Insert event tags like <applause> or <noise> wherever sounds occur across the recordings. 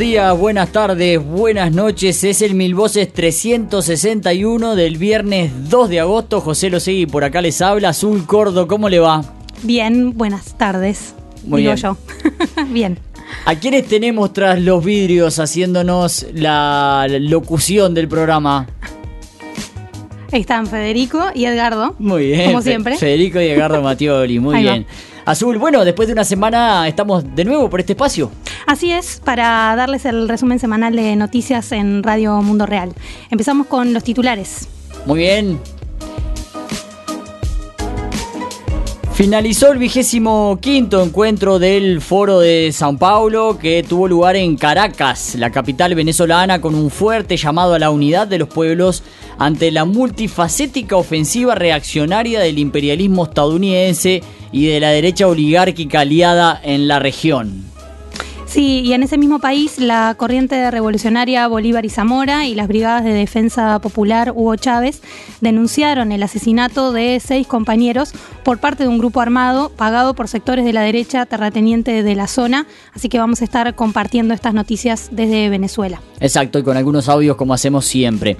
Días, buenas tardes, buenas noches. Es el Mil Voces 361 del viernes 2 de agosto. José Losegui por acá les habla. Azul Cordo, ¿cómo le va? Bien, buenas tardes. Muy digo bien. yo. <laughs> bien. ¿A quiénes tenemos tras los vidrios haciéndonos la locución del programa? Están Federico y Edgardo. Muy bien. Como siempre. Federico y Edgardo Matioli, muy bien. Azul, bueno, después de una semana estamos de nuevo por este espacio. Así es, para darles el resumen semanal de noticias en Radio Mundo Real. Empezamos con los titulares. Muy bien. Finalizó el vigésimo quinto encuentro del Foro de Sao Paulo que tuvo lugar en Caracas, la capital venezolana, con un fuerte llamado a la unidad de los pueblos ante la multifacética ofensiva reaccionaria del imperialismo estadounidense y de la derecha oligárquica aliada en la región. Sí, y en ese mismo país la corriente revolucionaria Bolívar y Zamora y las brigadas de defensa popular Hugo Chávez denunciaron el asesinato de seis compañeros por parte de un grupo armado pagado por sectores de la derecha terrateniente de la zona. Así que vamos a estar compartiendo estas noticias desde Venezuela. Exacto, y con algunos audios como hacemos siempre.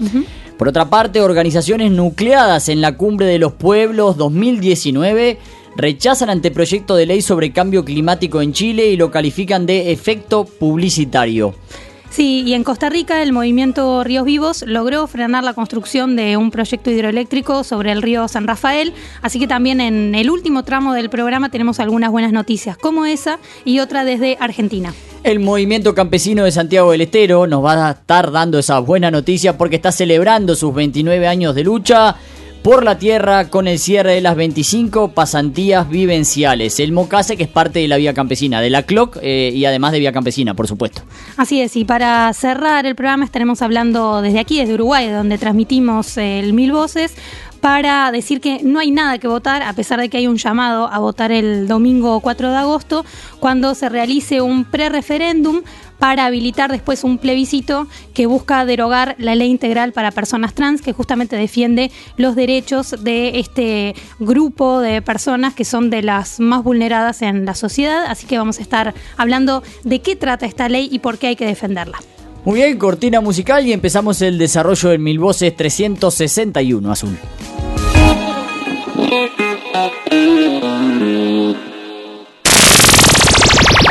Por otra parte, organizaciones nucleadas en la Cumbre de los Pueblos 2019 rechazan anteproyecto de ley sobre cambio climático en Chile y lo califican de efecto publicitario. Sí, y en Costa Rica el movimiento Ríos Vivos logró frenar la construcción de un proyecto hidroeléctrico sobre el río San Rafael, así que también en el último tramo del programa tenemos algunas buenas noticias, como esa y otra desde Argentina. El movimiento campesino de Santiago del Estero nos va a estar dando esa buena noticia porque está celebrando sus 29 años de lucha por la tierra con el cierre de las 25 pasantías vivenciales. El Mocase, que es parte de la Vía Campesina, de la CLOC eh, y además de Vía Campesina, por supuesto. Así es, y para cerrar el programa estaremos hablando desde aquí, desde Uruguay, donde transmitimos el Mil Voces, para decir que no hay nada que votar, a pesar de que hay un llamado a votar el domingo 4 de agosto, cuando se realice un pre-referéndum para habilitar después un plebiscito que busca derogar la ley integral para personas trans, que justamente defiende los derechos de este grupo de personas que son de las más vulneradas en la sociedad. Así que vamos a estar hablando de qué trata esta ley y por qué hay que defenderla. Muy bien, cortina musical y empezamos el desarrollo del Mil Voces 361 Azul.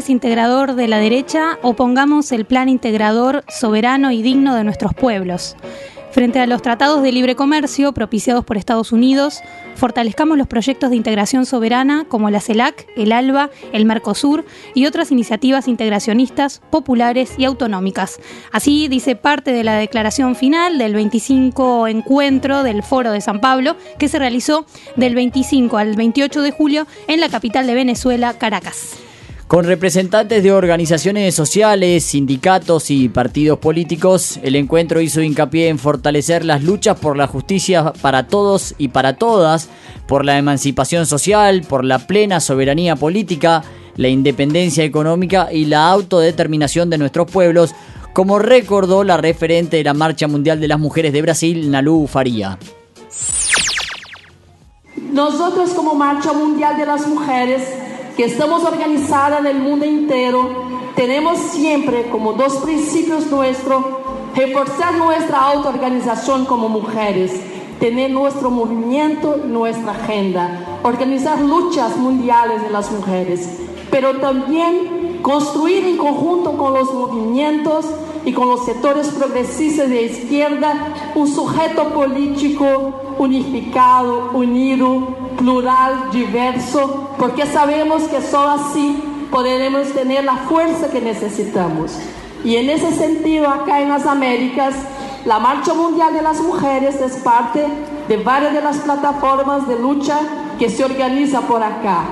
Desintegrador de la derecha, opongamos el plan integrador, soberano y digno de nuestros pueblos. Frente a los tratados de libre comercio propiciados por Estados Unidos, fortalezcamos los proyectos de integración soberana como la CELAC, el ALBA, el Mercosur y otras iniciativas integracionistas, populares y autonómicas. Así dice parte de la declaración final del 25 encuentro del Foro de San Pablo, que se realizó del 25 al 28 de julio en la capital de Venezuela, Caracas. Con representantes de organizaciones sociales, sindicatos y partidos políticos, el encuentro hizo hincapié en fortalecer las luchas por la justicia para todos y para todas, por la emancipación social, por la plena soberanía política, la independencia económica y la autodeterminación de nuestros pueblos, como recordó la referente de la Marcha Mundial de las Mujeres de Brasil, Nalu Faría. Nosotros como Marcha Mundial de las Mujeres, que estamos organizadas en el mundo entero, tenemos siempre como dos principios nuestros reforzar nuestra autoorganización como mujeres, tener nuestro movimiento nuestra agenda, organizar luchas mundiales de las mujeres, pero también construir en conjunto con los movimientos y con los sectores progresistas de izquierda un sujeto político unificado, unido, plural, diverso, porque sabemos que solo así podremos tener la fuerza que necesitamos. Y en ese sentido, acá en las Américas, la Marcha Mundial de las Mujeres es parte de varias de las plataformas de lucha que se organiza por acá.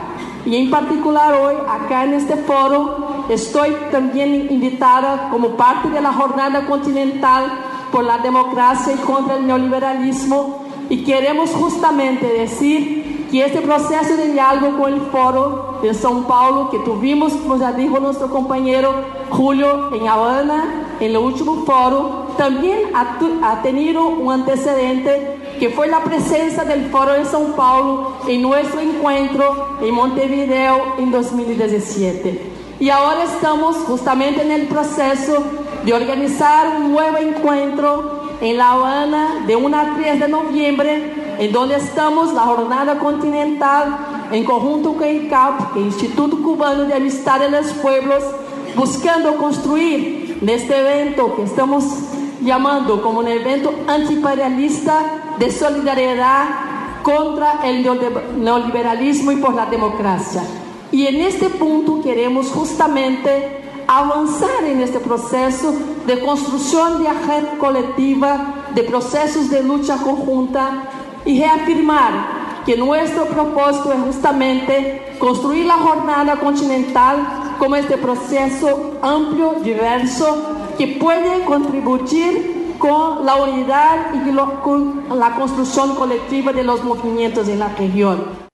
Y en particular hoy, acá en este foro, estoy también invitada como parte de la Jornada Continental por la Democracia y contra el Neoliberalismo. Y queremos justamente decir que este proceso de diálogo con el foro de São Paulo que tuvimos, como ya dijo nuestro compañero Julio, en Habana, en el último foro, también ha, ha tenido un antecedente que fue la presencia del Foro de São Paulo en nuestro encuentro en Montevideo en 2017. Y ahora estamos justamente en el proceso de organizar un nuevo encuentro en La Habana de 1 a 3 de noviembre, en donde estamos la jornada continental en conjunto con el CAP, el Instituto Cubano de Amistad de los Pueblos, buscando construir este evento que estamos llamando como un evento antiimperialista de solidaridad contra el neoliberalismo y por la democracia. Y en este punto queremos justamente avanzar en este proceso de construcción de agenda colectiva, de procesos de lucha conjunta y reafirmar que nuestro propósito es justamente construir la jornada continental como este proceso amplio, diverso, que puede contribuir con la unidad y con la construcción colectiva de los movimientos en la región.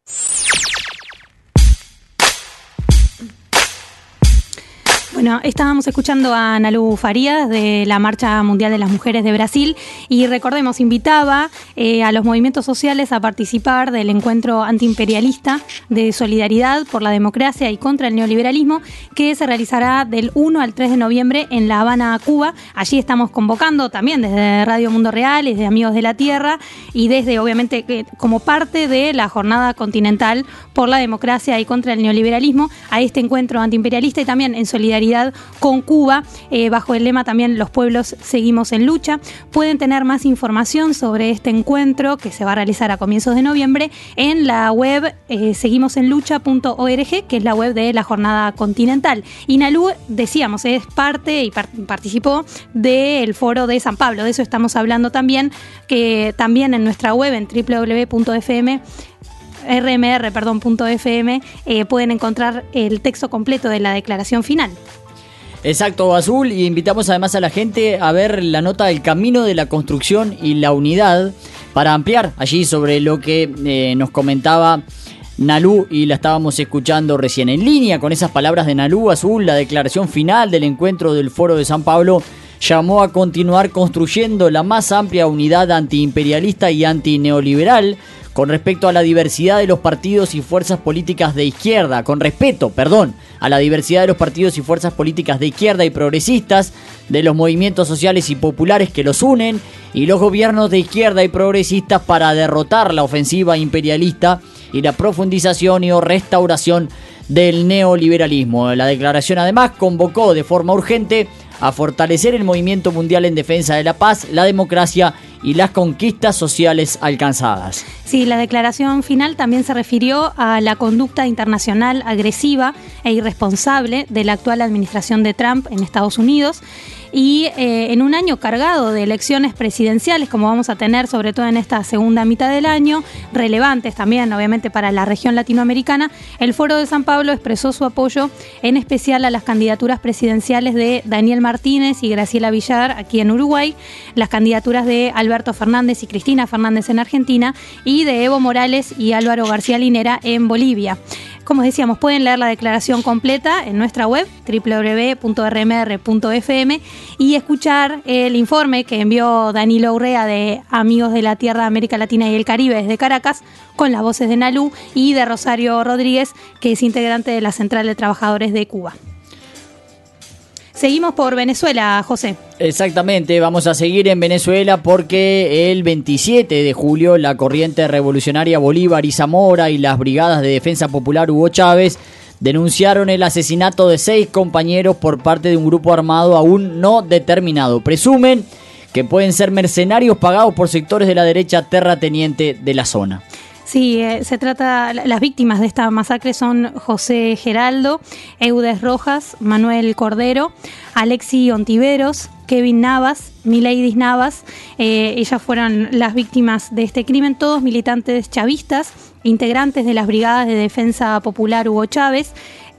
Bueno, estábamos escuchando a Nalu Farías de la Marcha Mundial de las Mujeres de Brasil y recordemos, invitaba eh, a los movimientos sociales a participar del encuentro antiimperialista de solidaridad por la democracia y contra el neoliberalismo que se realizará del 1 al 3 de noviembre en La Habana, Cuba. Allí estamos convocando también desde Radio Mundo Real desde Amigos de la Tierra y desde, obviamente, como parte de la Jornada Continental por la Democracia y contra el Neoliberalismo a este encuentro antiimperialista y también en solidaridad con Cuba, eh, bajo el lema también Los pueblos seguimos en lucha. Pueden tener más información sobre este encuentro que se va a realizar a comienzos de noviembre en la web eh, seguimosenlucha.org, que es la web de la Jornada Continental. Y Nalú, decíamos, es parte y participó del foro de San Pablo, de eso estamos hablando también, que también en nuestra web en www.fm rmr, perdón, .fm, eh, pueden encontrar el texto completo de la declaración final. Exacto, Azul, y invitamos además a la gente a ver la nota del camino de la construcción y la unidad para ampliar allí sobre lo que eh, nos comentaba Nalú y la estábamos escuchando recién. En línea con esas palabras de Nalú Azul, la declaración final del encuentro del Foro de San Pablo llamó a continuar construyendo la más amplia unidad antiimperialista y antineoliberal con respecto a la diversidad de los partidos y fuerzas políticas de izquierda, con respeto, perdón, a la diversidad de los partidos y fuerzas políticas de izquierda y progresistas, de los movimientos sociales y populares que los unen, y los gobiernos de izquierda y progresistas para derrotar la ofensiva imperialista y la profundización y o restauración del neoliberalismo. La declaración además convocó de forma urgente a fortalecer el movimiento mundial en defensa de la paz, la democracia y las conquistas sociales alcanzadas. Sí, la declaración final también se refirió a la conducta internacional agresiva e irresponsable de la actual administración de Trump en Estados Unidos y eh, en un año cargado de elecciones presidenciales, como vamos a tener sobre todo en esta segunda mitad del año, relevantes también obviamente para la región latinoamericana, el Foro de San Pablo expresó su apoyo en especial a las candidaturas presidenciales de Daniel Martínez y Graciela Villar aquí en Uruguay, las candidaturas de Alberto Fernández y Cristina Fernández en Argentina y de Evo Morales y Álvaro García Linera en Bolivia. Como decíamos, pueden leer la declaración completa en nuestra web www.rmr.fm y escuchar el informe que envió Danilo Urrea de Amigos de la Tierra, América Latina y el Caribe desde Caracas con las voces de Nalú y de Rosario Rodríguez, que es integrante de la Central de Trabajadores de Cuba. Seguimos por Venezuela, José. Exactamente, vamos a seguir en Venezuela porque el 27 de julio la corriente revolucionaria Bolívar y Zamora y las brigadas de defensa popular Hugo Chávez denunciaron el asesinato de seis compañeros por parte de un grupo armado aún no determinado. Presumen que pueden ser mercenarios pagados por sectores de la derecha terrateniente de la zona. Sí, eh, se trata, las víctimas de esta masacre son José Geraldo, Eudes Rojas, Manuel Cordero, Alexi Ontiveros, Kevin Navas, Mileidis Navas. Eh, ellas fueron las víctimas de este crimen, todos militantes chavistas, integrantes de las Brigadas de Defensa Popular Hugo Chávez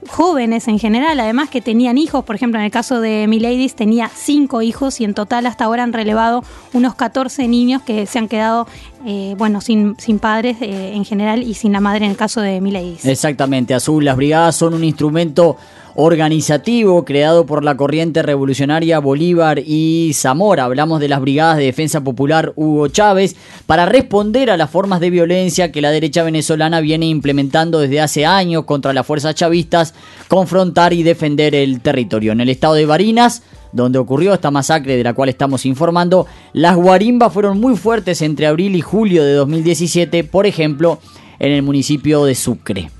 jóvenes en general, además que tenían hijos, por ejemplo, en el caso de Miladis tenía cinco hijos y en total hasta ahora han relevado unos 14 niños que se han quedado, eh, bueno, sin, sin padres eh, en general y sin la madre en el caso de Miladis. Exactamente, Azul, las brigadas son un instrumento organizativo creado por la corriente revolucionaria Bolívar y Zamora. Hablamos de las brigadas de defensa popular Hugo Chávez para responder a las formas de violencia que la derecha venezolana viene implementando desde hace años contra las fuerzas chavistas, confrontar y defender el territorio. En el estado de Barinas, donde ocurrió esta masacre de la cual estamos informando, las guarimbas fueron muy fuertes entre abril y julio de 2017, por ejemplo, en el municipio de Sucre.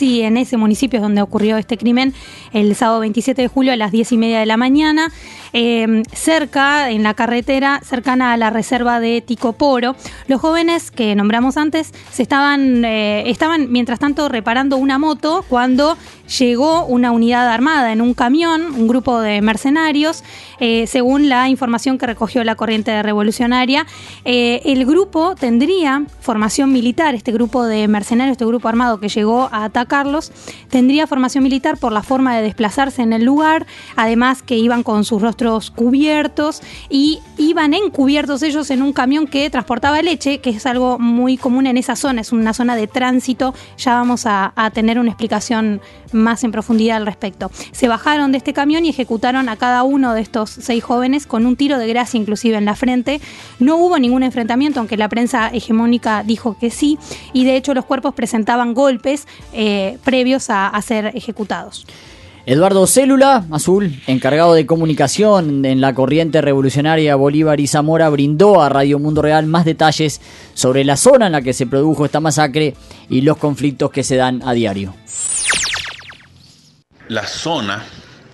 Sí, en ese municipio es donde ocurrió este crimen el sábado 27 de julio a las 10 y media de la mañana, eh, cerca, en la carretera, cercana a la reserva de Ticoporo. Los jóvenes que nombramos antes se estaban, eh, estaban mientras tanto reparando una moto cuando llegó una unidad armada en un camión, un grupo de mercenarios, eh, según la información que recogió la corriente revolucionaria. el grupo tendría formación militar, este grupo de mercenarios, este grupo armado que llegó a atacarlos, tendría formación militar por la forma de desplazarse en el lugar, además que iban con sus rostros cubiertos y iban encubiertos ellos en un camión que transportaba leche, que es algo muy común en esa zona, es una zona de tránsito, ya vamos a, tener una explicación más en profundidad al respecto. Se bajaron de este camión y ejecutaron a cada uno de estos seis jóvenes con un tiro de gracia inclusive en la frente. No hubo ningún enfrentamiento, aunque la prensa hegemónica dijo que sí, y de hecho los cuerpos presentaban golpes eh, previos a ser ejecutados. Eduardo Célula, azul, encargado de comunicación en la corriente revolucionaria Bolívar y Zamora, brindó a Radio Mundo Real más detalles sobre la zona en la que se produjo esta masacre y los conflictos que se dan a diario. La zona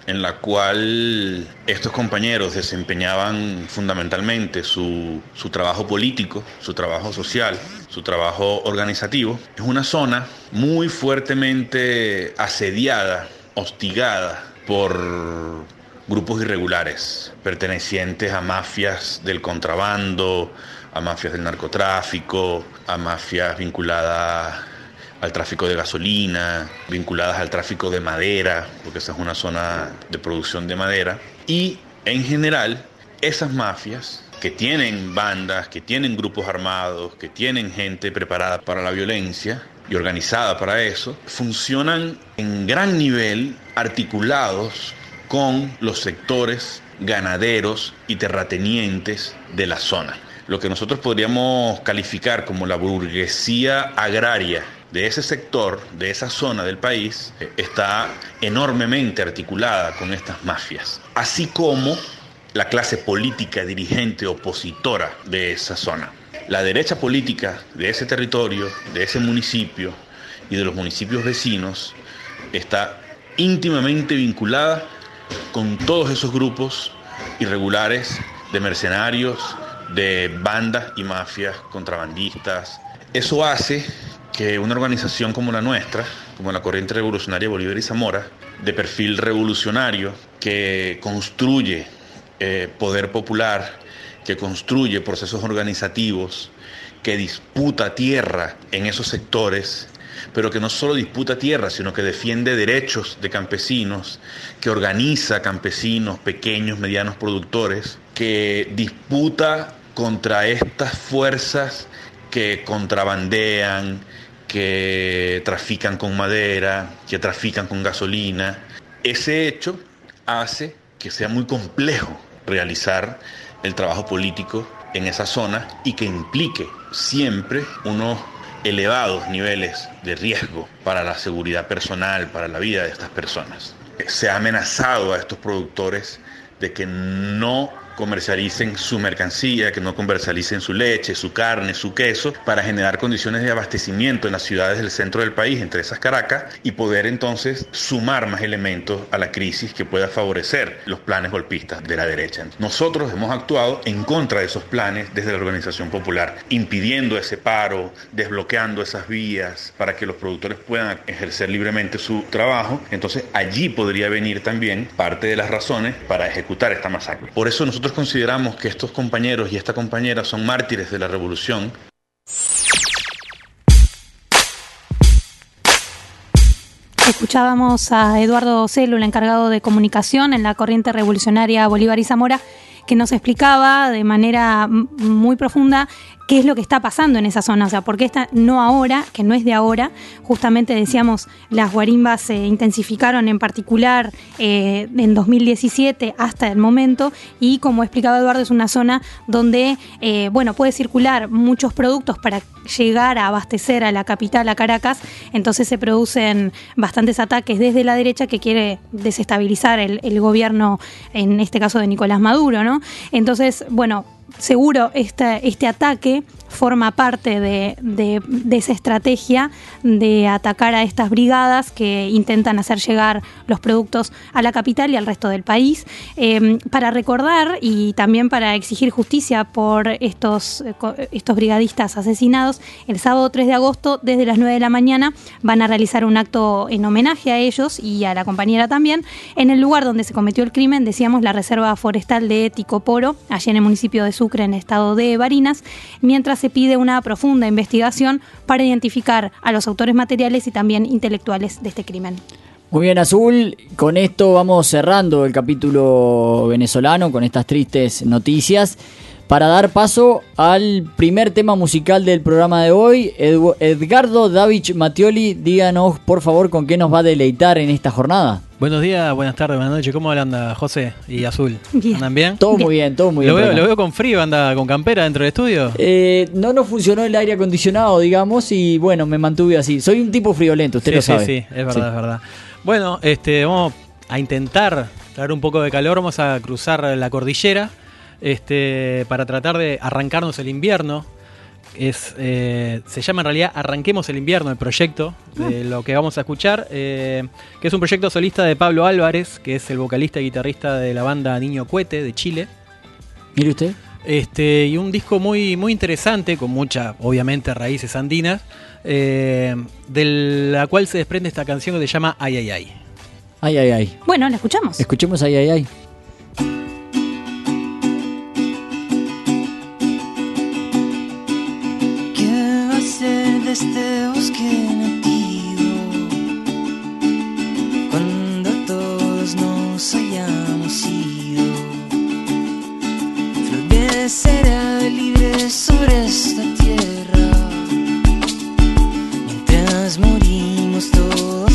en la cual estos compañeros desempeñaban fundamentalmente su, su, trabajo político, su trabajo social, su trabajo organizativo, es una zona muy fuertemente asediada hostigada por grupos irregulares pertenecientes a mafias del contrabando, a mafias del narcotráfico, a mafias vinculadas al tráfico de gasolina, vinculadas al tráfico de madera, porque esa es una zona de producción de madera. Y en general, esas mafias que tienen bandas, que tienen grupos armados, que tienen gente preparada para la violencia, y organizada para eso, funcionan en gran nivel articulados con los sectores ganaderos y terratenientes de la zona. Lo que nosotros podríamos calificar como la burguesía agraria de ese sector, de esa zona del país, eh, está enormemente articulada con estas mafias, así como la clase política dirigente opositora de esa zona. La derecha política de ese territorio, de ese municipio y de los municipios vecinos está íntimamente vinculada con todos esos grupos irregulares de mercenarios, de bandas y mafias contrabandistas. Eso hace que una organización como la nuestra, como la Corriente Revolucionaria Bolívar y Zamora, de perfil revolucionario, que construye eh, poder popular, que construye procesos organizativos, que disputa tierra en esos sectores, pero que no solo disputa tierra, sino que defiende derechos de campesinos, que organiza campesinos, pequeños, medianos productores, que disputa contra estas fuerzas que contrabandean, que trafican con madera, que trafican con gasolina. Ese hecho hace que sea muy complejo realizar el trabajo político en esa zona y que implique siempre unos elevados niveles de riesgo para la seguridad personal, para la vida de estas personas. se ha amenazado a estos productores de que no comercialicen su mercancía, que no comercialicen su leche, su carne, su queso, para generar condiciones de abastecimiento en las ciudades del centro del país, entre esas Caracas, y poder entonces sumar más elementos a la crisis que pueda favorecer los planes golpistas de la derecha. Nosotros hemos actuado en contra de esos planes desde la organización popular, impidiendo ese paro, desbloqueando esas vías para que los productores puedan ejercer libremente su trabajo. Entonces allí podría venir también parte de las razones para ejecutar esta masacre. Por eso nosotros consideramos que estos compañeros y esta compañera son mártires de la revolución. Escuchábamos a Eduardo Celo, el encargado de comunicación en la corriente revolucionaria Bolívar y Zamora, que nos explicaba de manera muy profunda qué es lo que está pasando en esa zona, o sea, por qué está no ahora, que no es de ahora, justamente decíamos, las guarimbas se intensificaron en particular eh, en 2017 hasta el momento y como explicaba Eduardo es una zona donde, eh, bueno, puede circular muchos productos para llegar a abastecer a la capital, a Caracas, entonces se producen bastantes ataques desde la derecha que quiere desestabilizar el gobierno, en este caso de Nicolás Maduro, ¿no? Entonces, bueno, seguro este, este ataque forma parte de, esa estrategia de atacar a estas brigadas que intentan hacer llegar los productos a la capital y al resto del país, em, para recordar y también para exigir justicia por estos, estos brigadistas asesinados, el sábado 3 de agosto desde las 9 de la mañana van a realizar un acto en homenaje a ellos y a la compañera también, en el lugar donde se cometió el crimen, decíamos la Reserva Forestal de Ticoporo, allí en el municipio de Sucre, en el estado de Barinas, mientras se pide una profunda investigación para identificar a los autores materiales y también intelectuales de este crimen. Muy bien, Azul. Con esto vamos cerrando el capítulo venezolano con estas tristes noticias. Para dar paso al primer tema musical del programa de hoy, Edgardo Davich Mattioli, díganos por favor con qué nos va a deleitar en esta jornada. Buenos días, buenas tardes, buenas noches. ¿Cómo anda José y Azul? ¿Andan bien? Todo muy bien, todo muy bien. Veo, lo veo con frío, anda con campera dentro del estudio. Eh, no nos funcionó el aire acondicionado, digamos, y bueno, me mantuve así. Soy un tipo friolento, usted lo sabe. Sí, sí, es verdad, es verdad. Bueno, este, vamos a intentar traer un poco de calor, vamos a cruzar la cordillera este, para tratar de arrancarnos el invierno es, eh, se llama en realidad Arranquemos el invierno, el proyecto de ah. lo que vamos a escuchar, eh, que es un proyecto solista de Pablo Álvarez, que es el vocalista y guitarrista de la banda Niño Cuete de Chile. Mire usted. Este, y un disco muy, muy interesante, con muchas, obviamente, raíces andinas, eh, de la cual se desprende esta canción que se llama Ay, ay, ay. Ay, ay, ay. Bueno, la escuchamos. Escuchemos Ay, ay, ay. Este bosque nativo. Cuando todos nos hayamos ido, florecerá libre sobre esta tierra. Mientras morimos todos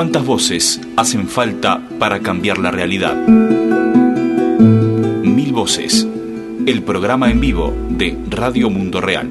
¿Cuántas voces hacen falta para cambiar la realidad? Mil voces. El programa en vivo de Radio Mundo Real.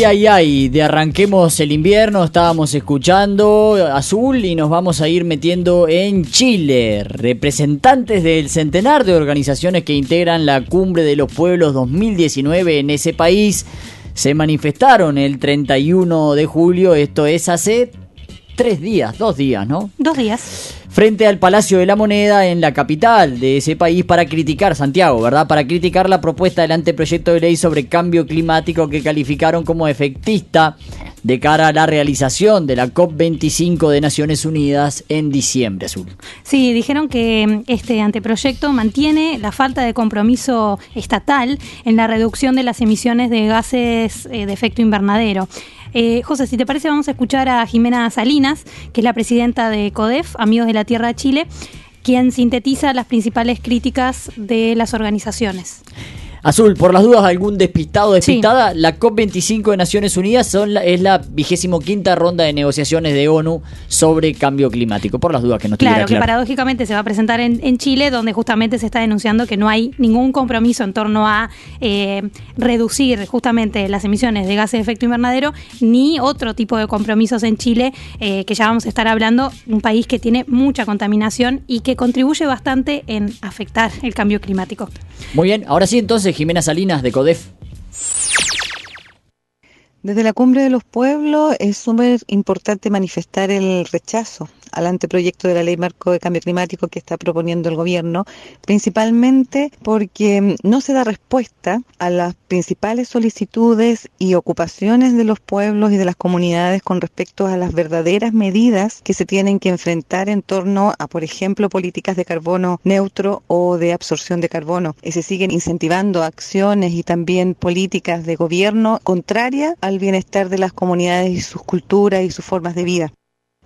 Ay, ay, ay, de arranquemos el invierno, estábamos escuchando Azul y nos vamos a ir metiendo en Chile. Representantes del centenar de organizaciones que integran la Cumbre de los Pueblos 2019 en ese país se manifestaron el 31 de julio, esto es hace tres días, dos días, ¿no? Dos días frente al Palacio de la Moneda en la capital de ese país para criticar, Santiago, ¿verdad? Para criticar la propuesta del anteproyecto de ley sobre cambio climático que calificaron como efectista de cara a la realización de la COP25 de Naciones Unidas en diciembre, Azul. Sí, dijeron que este anteproyecto mantiene la falta de compromiso estatal en la reducción de las emisiones de gases eh, de efecto invernadero. Eh, José, si te parece, vamos a escuchar a Jimena Salinas, que es la presidenta de CODEF, Amigos de la Tierra de Chile, quien sintetiza las principales críticas de las organizaciones. Azul, por las dudas, algún despistado despistada, la COP25 de Naciones Unidas son es la vigésimo quinta ronda de negociaciones de ONU sobre cambio climático, por las dudas que no claro, claro. que paradójicamente se va a presentar en, Chile, donde justamente se está denunciando que no hay ningún compromiso en torno a eh, reducir justamente las emisiones de gases de efecto invernadero, ni otro tipo de compromisos en Chile, eh, que ya vamos a estar hablando, un país que tiene mucha contaminación y que contribuye bastante en afectar el cambio climático. Muy bien, ahora sí entonces Jimena Salinas de CODEF. Desde la Cumbre de los Pueblos es súper importante manifestar el rechazo al anteproyecto de la ley marco de cambio climático que está proponiendo el gobierno, principalmente porque no se da respuesta a las principales solicitudes y ocupaciones de los pueblos y de las comunidades con respecto a las verdaderas medidas que se tienen que enfrentar en torno a, por ejemplo, políticas de carbono neutro o de absorción de carbono. Y se siguen incentivando acciones y también políticas de gobierno contrarias al bienestar de las comunidades y sus culturas y sus formas de vida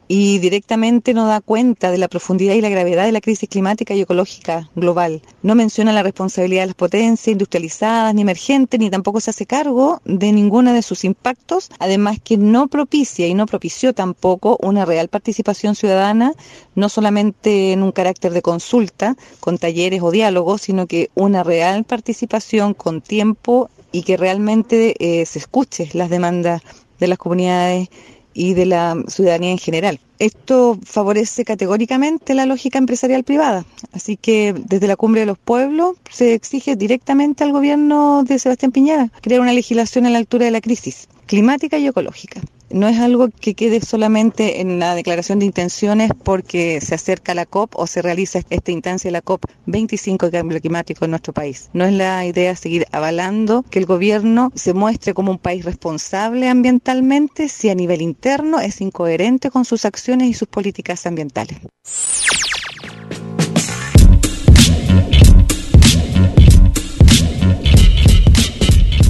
y directamente no da cuenta de la profundidad y la gravedad de la crisis climática y ecológica global. No menciona la responsabilidad de las potencias industrializadas ni emergentes, ni tampoco se hace cargo de ninguno de sus impactos, además que no propicia y no propició tampoco una real participación ciudadana, no solamente en un carácter de consulta, con talleres o diálogos, sino que una real participación con tiempo y que realmente eh, se escuche las demandas de las comunidades y de la ciudadanía en general. Esto favorece categóricamente la lógica empresarial privada, así que desde la cumbre de los pueblos se exige directamente al gobierno de Sebastián Piñera crear una legislación a la altura de la crisis climática y ecológica no es algo que quede solamente en la declaración de intenciones porque se acerca la COP o se realiza esta instancia de la COP 25 de cambio climático en nuestro país. No es la idea seguir avalando que el gobierno se muestre como un país responsable ambientalmente si a nivel interno es incoherente con sus acciones y sus políticas ambientales.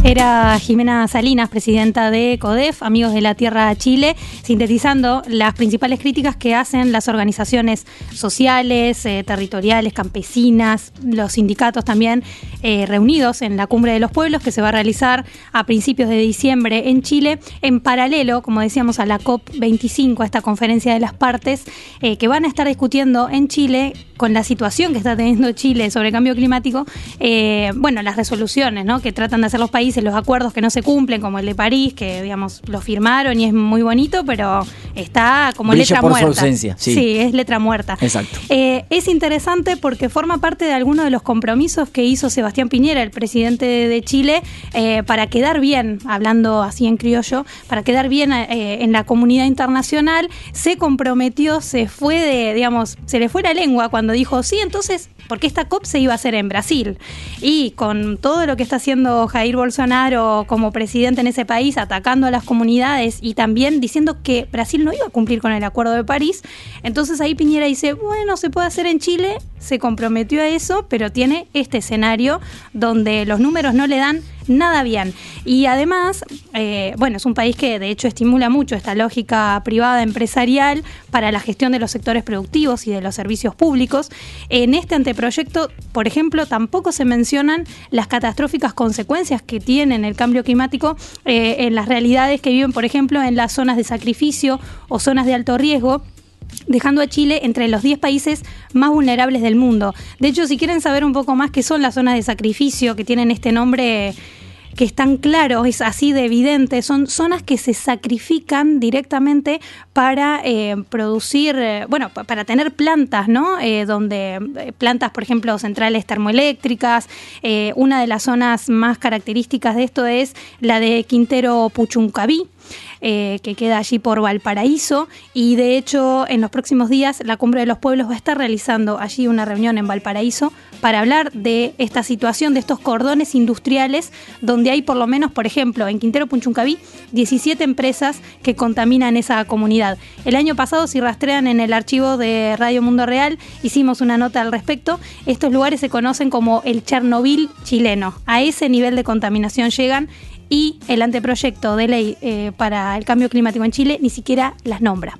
Era Jimena Salinas, presidenta de CODEF, Amigos de la Tierra Chile, sintetizando las principales críticas que hacen las organizaciones sociales, eh, territoriales, campesinas, los sindicatos también eh, reunidos en la Cumbre de los Pueblos que se va a realizar a principios de diciembre en Chile, en paralelo, como decíamos, a la COP25, a esta conferencia de las partes, eh, que van a estar discutiendo en Chile con la situación que está teniendo Chile sobre cambio climático, bueno, las resoluciones ¿no? que tratan de hacer los países los acuerdos que no se cumplen, como el de París, que digamos lo firmaron y es muy bonito, pero está como letra muerta. sí. es letra muerta. Exacto. Eh, es interesante porque forma parte de algunos de los compromisos que hizo Sebastián Piñera, el presidente de Chile, eh, para quedar bien, hablando así en criollo, para quedar bien eh, en la comunidad internacional, se comprometió, se fue de, digamos, se le fue la lengua cuando dijo, sí, entonces, porque esta COP se iba a hacer en Brasil. Y con todo lo que está haciendo Jair Bolsonaro, Como presidente en ese país atacando a las comunidades y también diciendo que Brasil no iba a cumplir con el Acuerdo de París. Entonces ahí Piñera dice, bueno, se puede hacer en Chile, se comprometió a eso, pero tiene este escenario donde los números no le dan nada bien. Y además, eh, bueno, es un país que de hecho estimula mucho esta lógica privada empresarial para la gestión de los sectores productivos y de los servicios públicos. En este anteproyecto, por ejemplo, tampoco se mencionan las catastróficas consecuencias que tiene el cambio climático eh, en las realidades que viven, por ejemplo, en las zonas de sacrificio o zonas de alto riesgo dejando a Chile entre los 10 países más vulnerables del mundo. De hecho, si quieren saber un poco más qué son las zonas de sacrificio que tienen este nombre que es tan claro, es así de evidente, son zonas que se sacrifican directamente para eh, producir, eh, bueno, para tener plantas, ¿no? Eh, donde plantas, por ejemplo, centrales termoeléctricas. una de las zonas más características de esto es la de Quintero Puchuncaví, eh, que queda allí por Valparaíso y de hecho en los próximos días la Cumbre de los Pueblos va a estar realizando allí una reunión en Valparaíso para hablar de esta situación, de estos cordones industriales donde hay por lo menos, por ejemplo, en Quintero Punchuncaví, 17 empresas que contaminan esa comunidad. El año pasado, si rastrean en el archivo de Radio Mundo Real, hicimos una nota al respecto. Estos lugares se conocen como el Chernobyl chileno. A ese nivel de contaminación llegan y el anteproyecto de ley eh, para el cambio climático en Chile ni siquiera las nombra.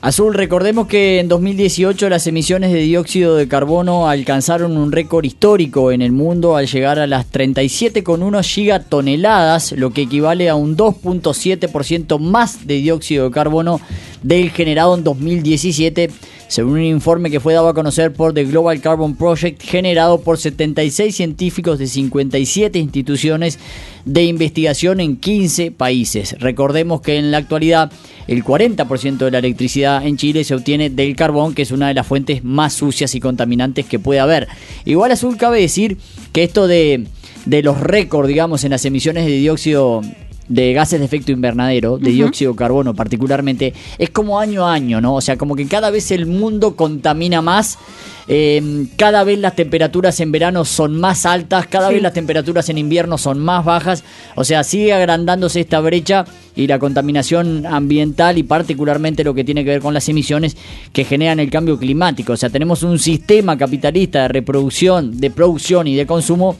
Azul, recordemos que en 2018 las emisiones de dióxido de carbono alcanzaron un récord histórico en el mundo al llegar a las 37,1 gigatoneladas, lo que equivale a un 2.7% más de dióxido de carbono del generado en 2017 según un informe que fue dado a conocer por The Global Carbon Project, generado por 76 científicos de 57 instituciones de investigación en 15 países. Recordemos que en la actualidad el 40% de la electricidad en Chile se obtiene del carbón, que es una de las fuentes más sucias y contaminantes que puede haber. Igual azul cabe decir que esto de, de los récords, digamos, en las emisiones de dióxido de gases de efecto invernadero, de dióxido de carbono particularmente, es como año a año, ¿no? O sea, como que cada vez el mundo contamina más, em, cada vez las temperaturas en verano son más altas, cada vez las temperaturas en invierno son más bajas, o sea, sigue agrandándose esta brecha y la contaminación ambiental y particularmente lo que tiene que ver con las emisiones que generan el cambio climático. O sea, tenemos un sistema capitalista de reproducción, de producción y de consumo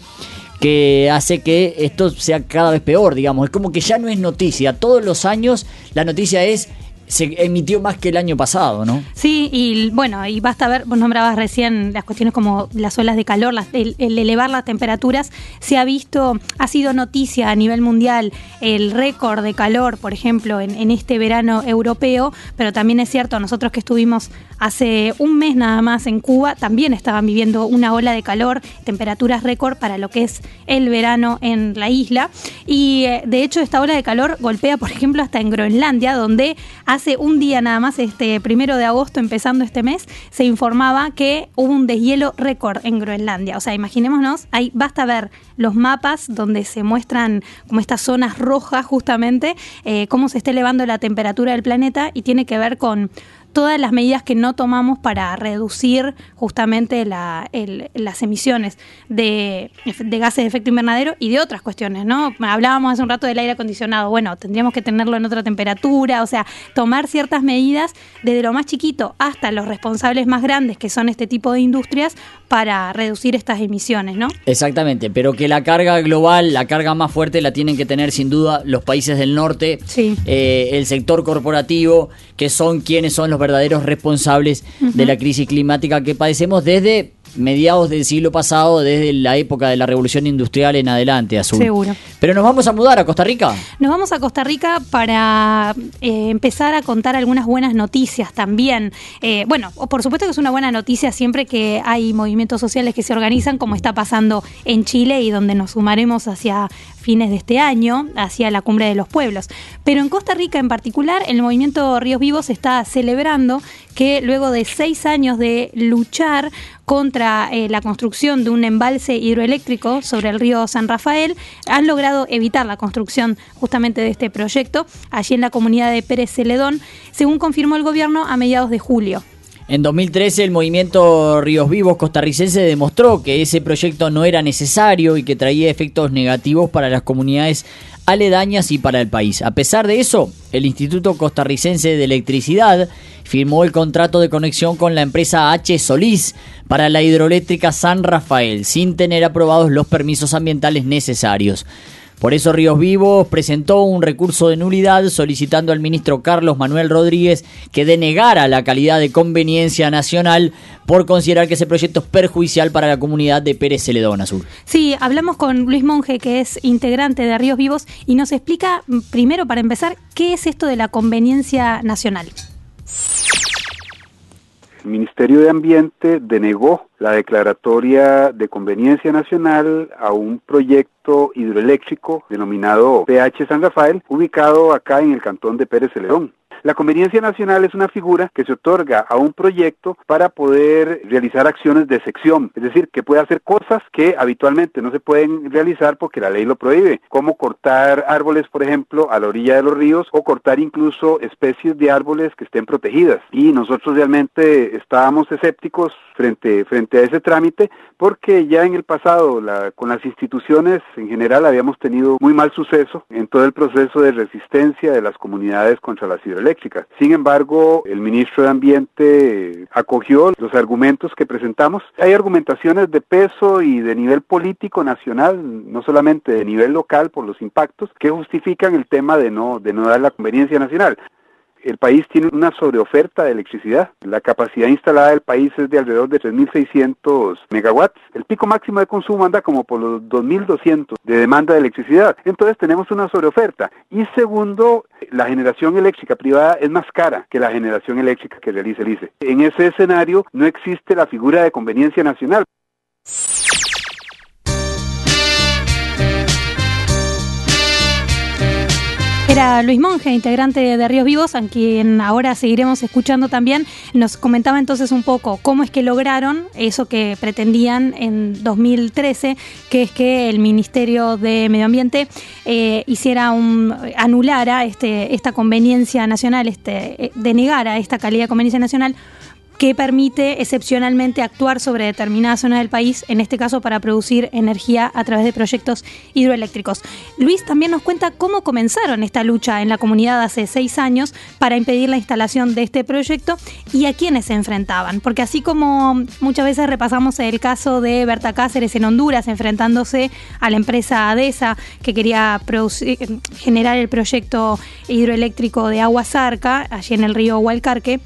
que hace que esto sea cada vez peor, digamos. Es como que ya no es noticia. Todos los años la noticia es se emitió más que el año pasado, ¿no? Sí, y bueno, y basta ver, vos nombrabas recién las cuestiones como las olas de calor, el, elevar las temperaturas, se ha visto, ha sido noticia a nivel mundial el récord de calor, por ejemplo, en, en este verano europeo, pero también es cierto, nosotros que estuvimos hace un mes nada más en Cuba, también estaban viviendo una ola de calor, temperaturas récord para lo que es el verano en la isla, y eh, de hecho esta ola de calor golpea, por ejemplo, hasta en Groenlandia, donde hace un día nada más, este primero de agosto, empezando este mes, se informaba que hubo un deshielo récord en Groenlandia. O sea, imaginémonos, ahí basta ver los mapas donde se muestran como estas zonas rojas justamente, eh, cómo se está elevando la temperatura del planeta y tiene que ver con todas las medidas que no tomamos para reducir justamente las emisiones de, gases de efecto invernadero y de otras cuestiones, ¿no? Hablábamos hace un rato del aire acondicionado, bueno, tendríamos que tenerlo en otra temperatura, o sea, tomar ciertas medidas desde lo más chiquito hasta los responsables más grandes, que son este tipo de industrias, para reducir estas emisiones, ¿no? Exactamente, pero que la carga global, la carga más fuerte la tienen que tener sin duda los países del norte, eh, el sector corporativo, que son quienes son los verdaderos responsables de la crisis climática que padecemos desde mediados del siglo pasado, desde la época de la revolución industrial en adelante, Azul. Seguro. Pero nos vamos a mudar a Costa Rica. Nos vamos a Costa Rica para eh, empezar a contar algunas buenas noticias también. Eh, bueno, por supuesto que es una buena noticia siempre que hay movimientos sociales que se organizan, como está pasando en Chile y donde nos sumaremos hacia fines de este año, hacia la cumbre de los pueblos. Pero en Costa Rica en particular, el movimiento Ríos Vivos está celebrando que luego de seis años de luchar contra eh, la construcción de un embalse hidroeléctrico sobre el río San Rafael, han logrado evitar la construcción justamente de este proyecto allí en la comunidad de Pérez Celedón, según confirmó el gobierno a mediados de julio. En 2013 el movimiento Ríos Vivos costarricense demostró que ese proyecto no era necesario y que traía efectos negativos para las comunidades aledañas y para el país. A pesar de eso, el Instituto Costarricense de Electricidad firmó el contrato de conexión con la empresa H. Solís para la hidroeléctrica San Rafael, sin tener aprobados los permisos ambientales necesarios. Por eso Ríos Vivos presentó un recurso de nulidad solicitando al ministro Carlos Manuel Rodríguez que denegara la calidad de conveniencia nacional por considerar que ese proyecto es perjudicial para la comunidad de Pérez Celedón Azul. Sí, hablamos con Luis Monge, que es integrante de Ríos Vivos, y nos explica, mm, primero para empezar, qué es esto de la conveniencia nacional. El Ministerio de Ambiente denegó la declaratoria de conveniencia nacional a un proyecto hidroeléctrico denominado PH San Rafael, ubicado acá en el cantón de Pérez Celedón. La conveniencia nacional es una figura que se otorga a un proyecto para poder realizar acciones de sección, es decir, que puede hacer cosas que habitualmente no se pueden realizar porque la ley lo prohíbe, como cortar árboles, por ejemplo, a la orilla de los ríos o cortar incluso especies de árboles que estén protegidas. Y nosotros realmente estábamos escépticos frente, frente a ese trámite porque ya en el pasado la, con las instituciones en general habíamos tenido muy mal suceso en todo el proceso de resistencia de las comunidades contra las Sin embargo, el ministro de Ambiente acogió los argumentos que presentamos. Hay argumentaciones de peso y de nivel político nacional, no solamente de nivel local por los impactos, que justifican el tema de no, de no dar la conveniencia nacional el país tiene una sobreoferta de electricidad. La capacidad instalada del país es de alrededor de 3.600 megawatts. El pico máximo de consumo anda como por los 2.200 de demanda de electricidad. Entonces tenemos una sobreoferta. Y segundo, la generación eléctrica privada es más cara que la generación eléctrica que realiza el ICE. En ese escenario no existe la figura de conveniencia nacional. Era Luis Monge, integrante de Ríos Vivos, a quien ahora seguiremos escuchando también. Nos comentaba entonces un poco cómo es que lograron eso que pretendían en 2013, que es que el Ministerio de Medio Ambiente eh, hiciera un anulara este, esta conveniencia nacional, este, eh, denegara esta calidad de conveniencia nacional que permite excepcionalmente actuar sobre determinada zona del país, en este caso para producir energía a través de proyectos hidroeléctricos. Luis también nos cuenta cómo comenzaron esta lucha en la comunidad hace seis años para impedir la instalación de este proyecto y a quiénes se enfrentaban. Porque así como muchas veces repasamos el caso de Berta Cáceres en Honduras enfrentándose a la empresa ADESA que quería generar el proyecto hidroeléctrico de Agua Zarca, allí en el río Hualcarque,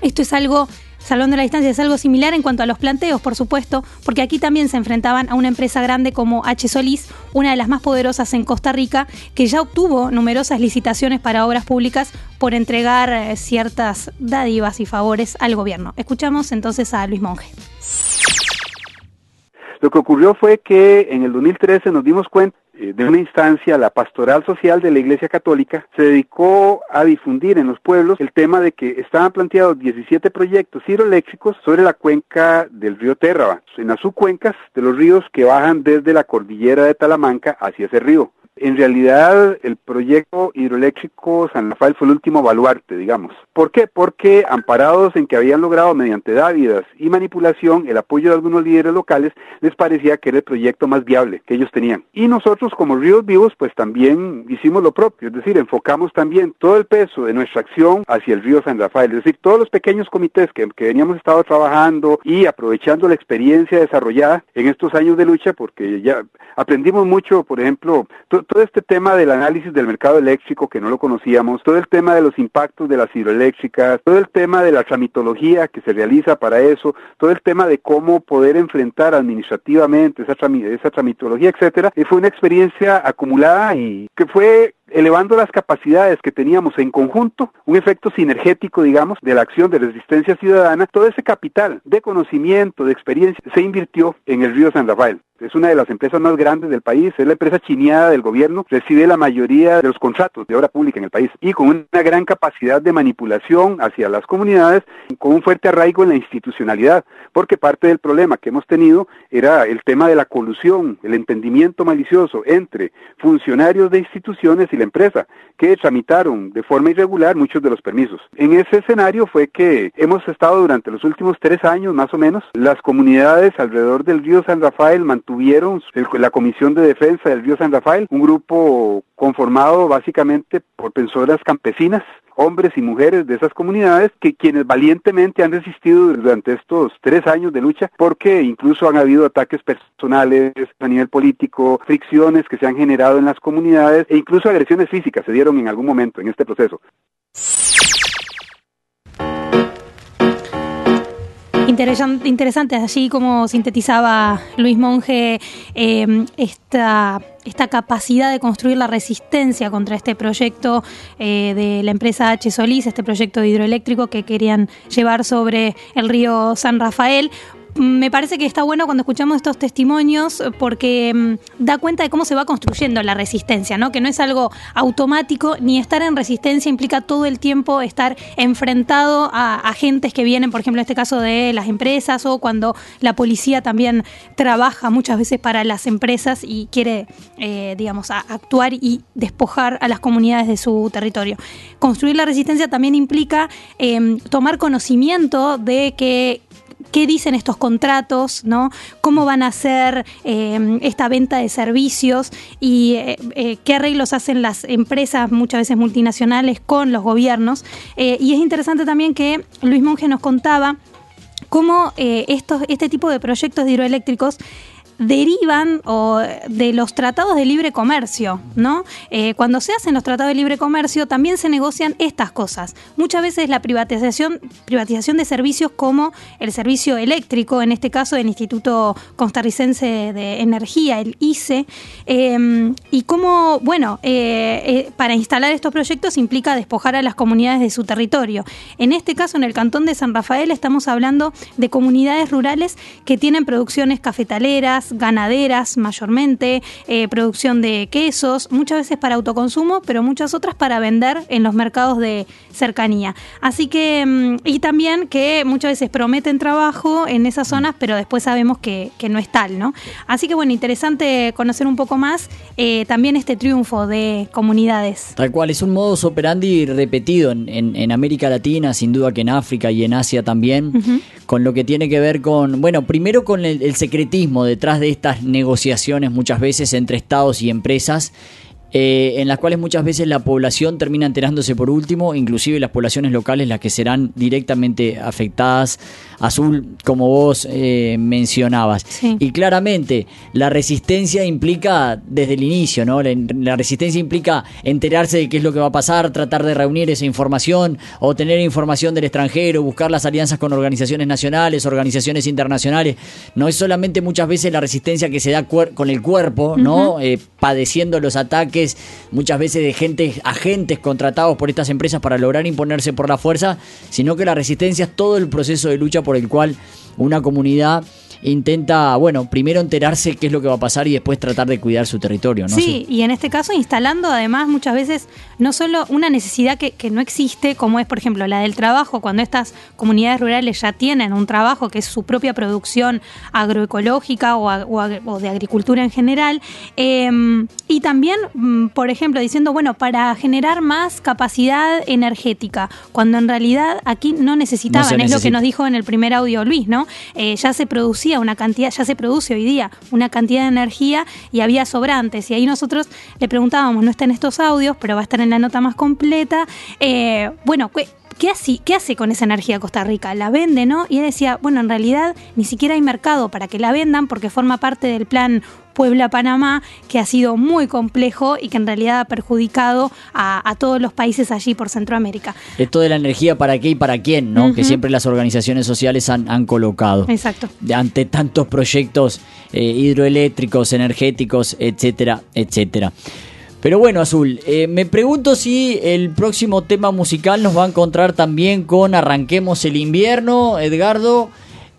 esto es algo, Salón de la Distancia es algo similar en cuanto a los planteos, por supuesto, porque aquí también se enfrentaban a una empresa grande como H. Solís, una de las más poderosas en Costa Rica, que ya obtuvo numerosas licitaciones para obras públicas por entregar eh, ciertas dádivas y favores al gobierno. Escuchamos entonces a Luis Monge. Lo que ocurrió fue que en el 2013 nos dimos cuenta de una instancia, la pastoral social de la Iglesia Católica, se dedicó a difundir en los pueblos el tema de que estaban planteados 17 proyectos hidroeléctricos sobre la cuenca del río Térraba, en las subcuencas de los ríos que bajan desde la cordillera de Talamanca hacia ese río. En realidad, el proyecto hidroeléctrico San Rafael fue el último baluarte, digamos. ¿Por qué? Porque amparados en que habían logrado mediante dávidas y manipulación el apoyo de algunos líderes locales, les parecía que era el proyecto más viable que ellos tenían. Y nosotros como Ríos Vivos, pues también hicimos lo propio, es decir, enfocamos también todo el peso de nuestra acción hacia el río San Rafael, es decir, todos los pequeños comités que, que veníamos estado trabajando y aprovechando la experiencia desarrollada en estos años de lucha, porque ya aprendimos mucho, por ejemplo, todo este tema del análisis del mercado eléctrico que no lo conocíamos, todo el tema de los impactos de las hidroeléctricas, todo el tema de la tramitología que se realiza para eso, todo el tema de cómo poder enfrentar administrativamente esa, esa tramitología, etcétera, y fue una experiencia acumulada y que fue elevando las capacidades que teníamos en conjunto, un efecto sinergético, digamos, de la acción de resistencia ciudadana, todo ese capital de conocimiento, de experiencia, se invirtió en el río San Rafael. es una de las empresas más grandes del país, es la empresa chineada del gobierno, recibe la mayoría de los contratos de obra pública en el país y con una gran capacidad de manipulación hacia las comunidades, con un fuerte arraigo en la institucionalidad, porque parte del problema que hemos tenido era el tema de la colusión, el entendimiento malicioso entre funcionarios de instituciones y la empresa, que tramitaron de forma irregular muchos de los permisos. En ese escenario fue que hemos estado durante los últimos tres años más o menos, las comunidades alrededor del río San Rafael mantuvieron la Comisión de Defensa del río San Rafael, un grupo conformado básicamente por pensoras campesinas, hombres y mujeres de esas comunidades que quienes valientemente han resistido durante estos tres años de lucha porque incluso han habido ataques personales a nivel político, fricciones que se han generado en las comunidades e incluso agresiones físicas se dieron en algún momento en este proceso. Interesante, interesante, así como sintetizaba Luis Monge eh, esta, esta capacidad de construir la resistencia contra este proyecto eh, de la empresa H. Solís, este proyecto hidroeléctrico que querían llevar sobre el río San Rafael me parece que está bueno cuando escuchamos estos testimonios porque mm, da cuenta de cómo se va construyendo la resistencia, ¿no? Que no es algo automático, ni estar en resistencia implica todo el tiempo estar enfrentado a agentes que vienen, por ejemplo, en este caso de las empresas o cuando la policía también trabaja muchas veces para las empresas y quiere, eh, digamos, actuar y despojar a las comunidades de su territorio. Construir la resistencia también implica em, tomar conocimiento de que qué dicen estos contratos, ¿no? cómo van a hacer eh, esta venta de servicios y eh, eh, qué arreglos hacen las empresas, muchas veces multinacionales, con los gobiernos. y es interesante también que Luis Monge nos contaba cómo estos, este tipo de proyectos hidroeléctricos derivan o, de los tratados de libre comercio, ¿no? Eh, cuando se hacen los tratados de libre comercio también se negocian estas cosas. Muchas veces la privatización, privatización de servicios como el servicio eléctrico, en este caso del Instituto Costarricense de Energía, el ICE, em, y cómo, bueno, eh, eh, para instalar estos proyectos implica despojar a las comunidades de su territorio. En este caso, en el cantón de San Rafael, estamos hablando de comunidades rurales que tienen producciones cafetaleras, ganaderas mayormente, eh, producción de quesos, muchas veces para autoconsumo, pero muchas otras para vender en los mercados de cercanía. Así que, mm, y también que muchas veces prometen trabajo en esas zonas, pero después sabemos que, no es tal, ¿no? Así que bueno, interesante conocer un poco más eh, también este triunfo de comunidades. Tal cual, es un modus operandi repetido en, América Latina, sin duda que en África y en Asia también, con lo que tiene que ver con, bueno, primero con el secretismo detrás de estas negociaciones muchas veces entre estados y empresas eh, en las cuales muchas veces la población termina enterándose por último, inclusive las poblaciones locales las que serán directamente afectadas, azul, como vos eh, mencionabas. Y claramente la resistencia implica desde el inicio, ¿no? La, resistencia implica enterarse de qué es lo que va a pasar, tratar de reunir esa información, o tener información del extranjero, buscar las alianzas con organizaciones nacionales, organizaciones internacionales. No es solamente muchas veces la resistencia que se da con el cuerpo, ¿no? Eh, padeciendo los ataques muchas veces de gente, agentes contratados por estas empresas para lograr imponerse por la fuerza, sino que la resistencia es todo el proceso de lucha por el cual una comunidad intenta, bueno, primero enterarse qué es lo que va a pasar y después tratar de cuidar su territorio. ¿no? Sí, y en este caso instalando además muchas veces no solo una necesidad que, no existe, como es por ejemplo la del trabajo, cuando estas comunidades rurales ya tienen un trabajo que es su propia producción agroecológica o, de agricultura en general, em, y también, mm, por ejemplo, diciendo, bueno, para generar más capacidad energética, cuando en realidad aquí no necesitaban, es lo que nos dijo en el primer audio Luis, ¿no? Eh, ya se producía una cantidad, ya se produce hoy día una cantidad de energía y había sobrantes. Y ahí nosotros le preguntábamos, no está en estos audios, pero va a estar en la nota más completa. Eh, bueno, ¿Qué hace, ¿qué hace, con esa energía Costa Rica? La vende, ¿no? Y él decía, bueno, en realidad ni siquiera hay mercado para que la vendan porque forma parte del plan Puebla-Panamá, que ha sido muy complejo y que en realidad ha perjudicado a, todos los países allí por Centroamérica. Esto de la energía para qué y para quién, ¿no? Que siempre las organizaciones sociales han, colocado. Exacto. Ante tantos proyectos eh, hidroeléctricos, energéticos, etcétera, etcétera. Pero bueno, Azul, eh, me pregunto si el próximo tema musical nos va a encontrar también con Arranquemos el invierno, Edgardo.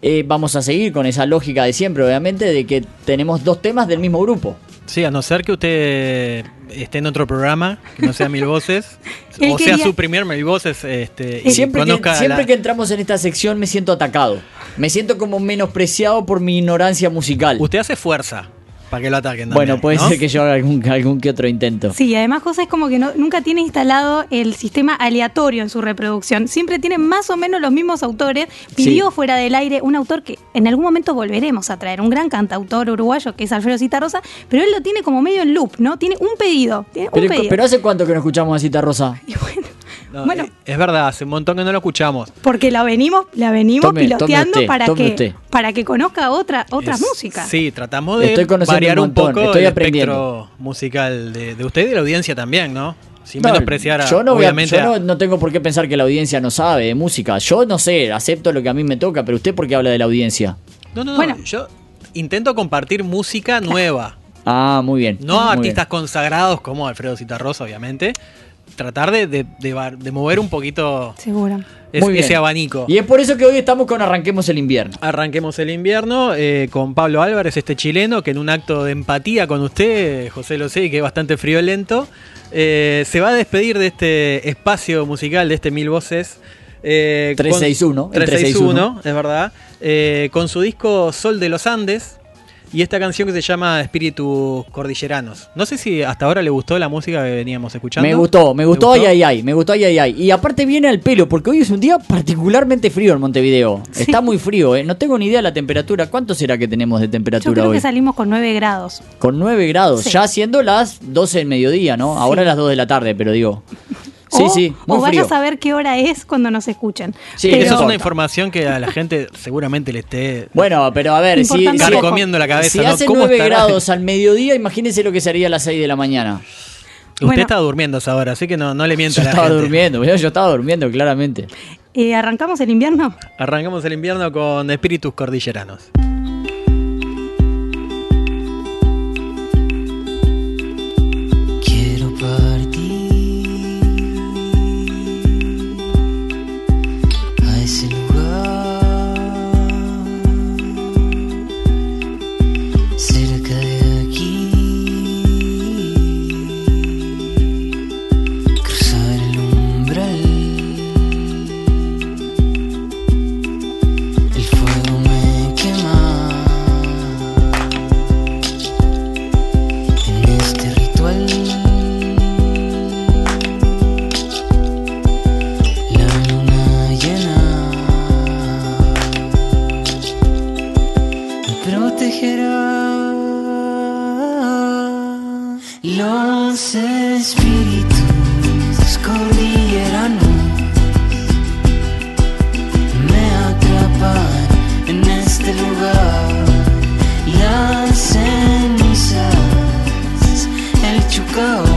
eh, vamos a seguir con esa lógica de siempre, obviamente, de que tenemos dos temas del mismo grupo. Sí, a no ser que usted esté en otro programa, que no sea Mil Voces, <laughs> o sea su primer Mil Voces, este, y Siempre, que, conozca siempre la- que entramos en esta sección me siento atacado. Me siento como menospreciado por mi ignorancia musical. Usted hace fuerza para que lo ataquen. Bueno, puede ¿no? ser que yo haga algún, algún que otro intento. Sí, además José es como que no- nunca tiene instalado el sistema aleatorio en su reproducción. Siempre tiene más o menos los mismos autores. Pidió Sí. fuera del aire un autor que en algún momento volveremos a traer, un gran cantautor uruguayo que es Alfredo Citarrosa, pero él lo tiene como medio en loop, ¿no? Tiene un pedido. Tiene un Pero, pedido. pero ¿hace cuánto que no escuchamos a Cita Rosa? <laughs> No, Bueno. eh, es verdad, hace un montón que no lo escuchamos. Porque la venimos, la venimos Tome- tome piloteando usted, para que usted. para que conozca otra otra Es- música. Sí, tratamos de Estoy variar un montón, poco estoy el aprendiendo. espectro musical de, de usted y de la audiencia también, ¿no? Sin No, menospreciar a, yo no, voy a- obviamente yo no, no tengo por qué pensar que la audiencia no sabe de música. Yo no sé, acepto lo que a mí me toca, pero usted por qué habla de la audiencia. No, no, no, Bueno. yo intento compartir música nueva. Ah, muy bien. No muy artistas consagrados como Alfredo Citarrosa, obviamente. Tratar de, de- de de mover un poquito Seguro. es- Muy bien. ese abanico. Y es por eso que hoy estamos con Arranquemos el invierno. Arranquemos el invierno eh, con Pablo Álvarez, este chileno, que en un acto de empatía con usted, José lo sé, que es bastante friolento, eh, se va a despedir de este espacio musical, de este Mil Voces. eh, con- 361, el 361, es verdad. eh, con su disco Sol de los Andes y esta canción que se llama Espíritus Cordilleranos. No sé si hasta ahora le gustó la música que veníamos escuchando. Me gustó, me ¿Le gustó, ay, ay, ay, me gustó, ay, ay, ay. Y aparte viene al pelo, porque hoy es un día particularmente frío en Montevideo. Sí. Está muy frío, ¿eh? No tengo ni idea de la temperatura. ¿Cuánto será que tenemos de Yo temperatura creo hoy? que salimos con 9 grados. Con 9 grados, Sí. ya siendo las 12 del mediodía, ¿no? Ahora Sí. las 2 de la tarde, pero digo. Sí, o, sí, muy o vaya frío. a saber qué hora es cuando nos escuchen. Sí, Pero- Eso es una información que a la gente seguramente le esté Bueno, pero a ver, si, carcomiendo la cabeza. si ¿no? hace ¿Cómo 9 estará? grados al mediodía, imagínese lo que sería a las 6 de la mañana. Usted Bueno. está durmiendo a esa hora, así que no, no le mienta Yo a la estaba gente. durmiendo, yo, yo estaba durmiendo, claramente. Eh, ¿Arrancamos el invierno? Arrancamos el invierno con espíritus cordilleranos. Los espíritus cordilleranos me atrapan en este lugar. Las cenizas, el chucao,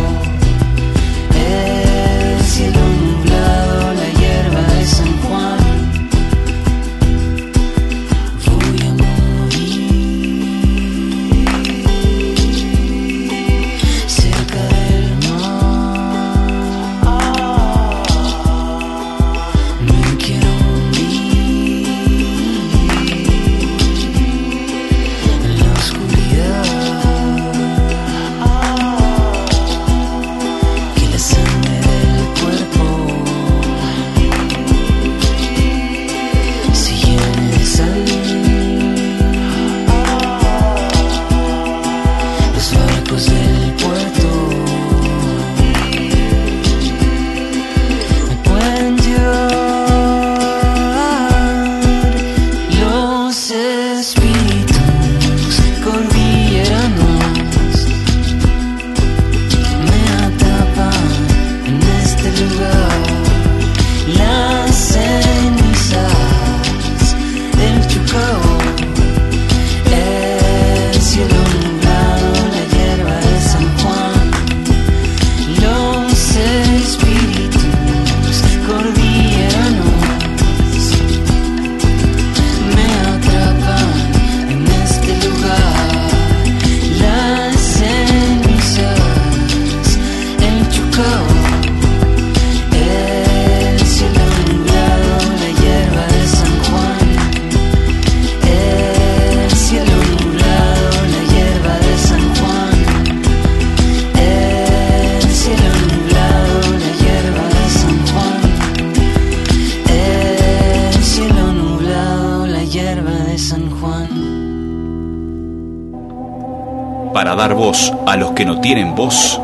dar voz a los que no tienen voz,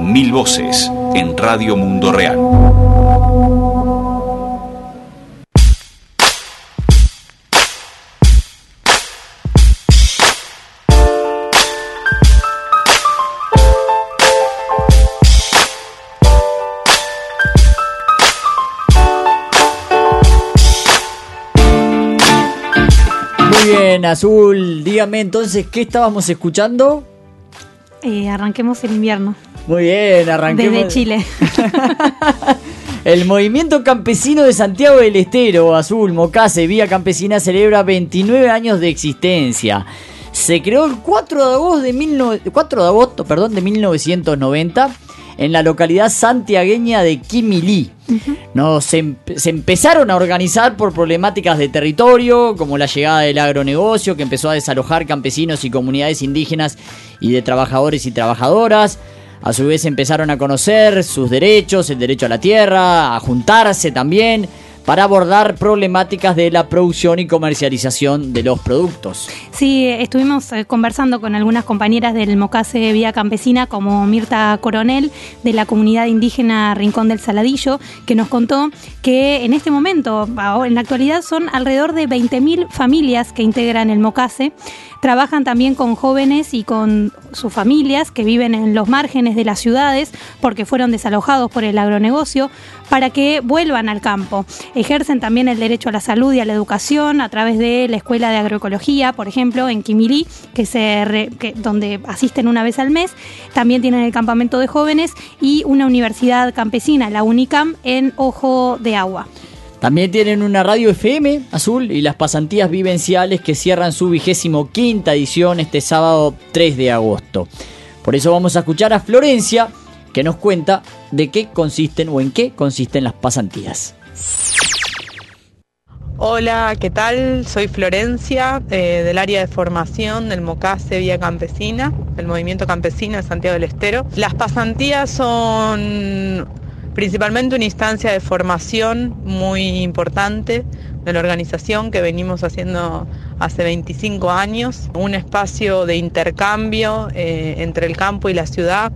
mil voces en Radio Mundo Real. Muy bien, Azul. Dígame entonces, ¿qué estábamos escuchando? Eh, arranquemos el invierno. Muy bien, arranquemos. Desde Chile. <laughs> El movimiento campesino de Santiago del Estero, Azul, Mocase, Vía Campesina, celebra 29 años de existencia. Se creó el 4 de agosto de, 19 4 de agosto, perdón, de 1990 en la localidad santiagueña de Quimilí. No, se, em- se empezaron a organizar por problemáticas de territorio, como la llegada del agronegocio, que empezó a desalojar campesinos y comunidades indígenas y de trabajadores y trabajadoras. A su vez empezaron a conocer sus derechos, el derecho a la tierra, a juntarse también para abordar problemáticas de la producción y comercialización de los productos. Sí, estuvimos eh, conversando con algunas compañeras del Mocase Vía Campesina, como Mirta Coronel, de la comunidad indígena Rincón del Saladillo, que nos contó que en este momento, en la actualidad, son alrededor de 20.000 familias que integran el Mocase. Trabajan también con jóvenes y con sus familias que viven en los márgenes de las ciudades porque fueron desalojados por el agronegocio para que vuelvan al campo. Ejercen también el derecho a la salud y a la educación a través de la Escuela de Agroecología, por ejemplo, en Quimilí, que se donde asisten una vez al mes. También tienen el campamento de jóvenes y una universidad campesina, la UNICAM, en Ojo de Agua. También tienen una radio FM azul y las pasantías vivenciales que cierran su vigésimo quinta edición este sábado 3 de agosto. Por eso vamos a escuchar a Florencia que nos cuenta de qué consisten o en qué consisten las pasantías. Hola, ¿qué tal? Soy Florencia, eh, del área de formación del MOCASE Vía Campesina, del Movimiento Campesino de Santiago del Estero. Las pasantías son principalmente una instancia de formación muy importante de la organización que venimos haciendo hace 25 años, un espacio de intercambio eh, entre el campo y la ciudad.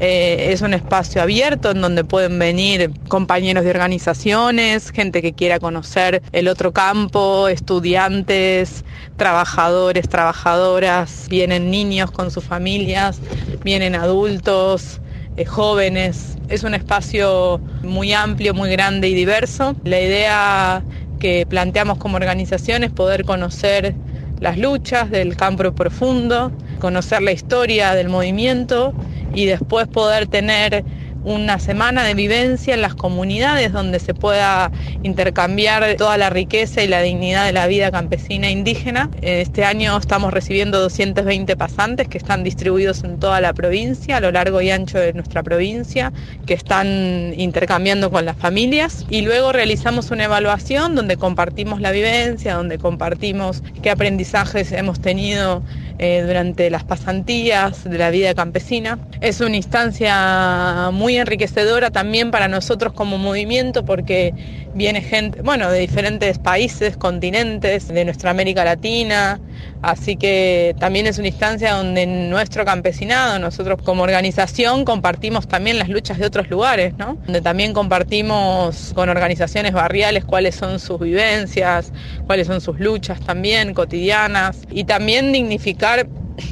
Eh, es un espacio abierto en donde pueden venir compañeros de organizaciones, gente que quiera conocer el otro campo, estudiantes, trabajadores, trabajadoras, vienen niños con sus familias, vienen adultos, eh, jóvenes. Es un espacio muy amplio, muy grande y diverso. La idea que planteamos como organización es poder conocer las luchas del campo profundo, conocer la historia del movimiento y después poder tener una semana de vivencia en las comunidades donde se pueda intercambiar toda la riqueza y la dignidad de la vida campesina e indígena. Este año estamos recibiendo 220 pasantes que están distribuidos en toda la provincia, a lo largo y ancho de nuestra provincia, que están intercambiando con las familias y luego realizamos una evaluación donde compartimos la vivencia, donde compartimos qué aprendizajes hemos tenido eh, durante las pasantías de la vida campesina. Es una instancia muy enriquecedora también para nosotros como movimiento porque viene gente, bueno, de diferentes países, continentes, de nuestra América Latina, así que también es una instancia donde nuestro campesinado, nosotros como organización compartimos también las luchas de otros lugares, ¿no? Donde también compartimos con organizaciones barriales cuáles son sus vivencias, cuáles son sus luchas también cotidianas y también dignificar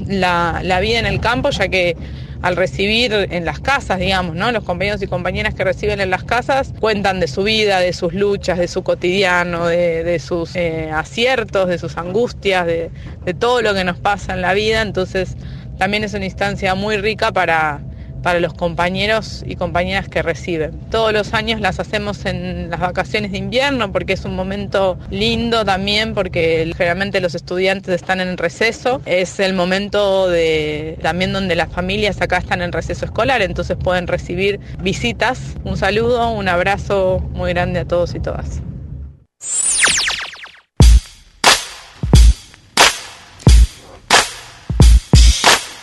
la vida en el campo, ya que al recibir en las casas, digamos, ¿no? Los compañeros y compañeras que reciben en las casas cuentan de su vida, de sus luchas, de su cotidiano, de, de sus eh, aciertos, de sus angustias, de, de todo lo que nos pasa en la vida. Entonces, también es una instancia muy rica para, para los compañeros y compañeras que reciben. Todos los años las hacemos en las vacaciones de invierno porque es un momento lindo también porque generalmente los estudiantes están en receso. Es el momento de también donde las familias acá están en receso escolar, entonces pueden recibir visitas. Un saludo, un abrazo muy grande a todos y todas.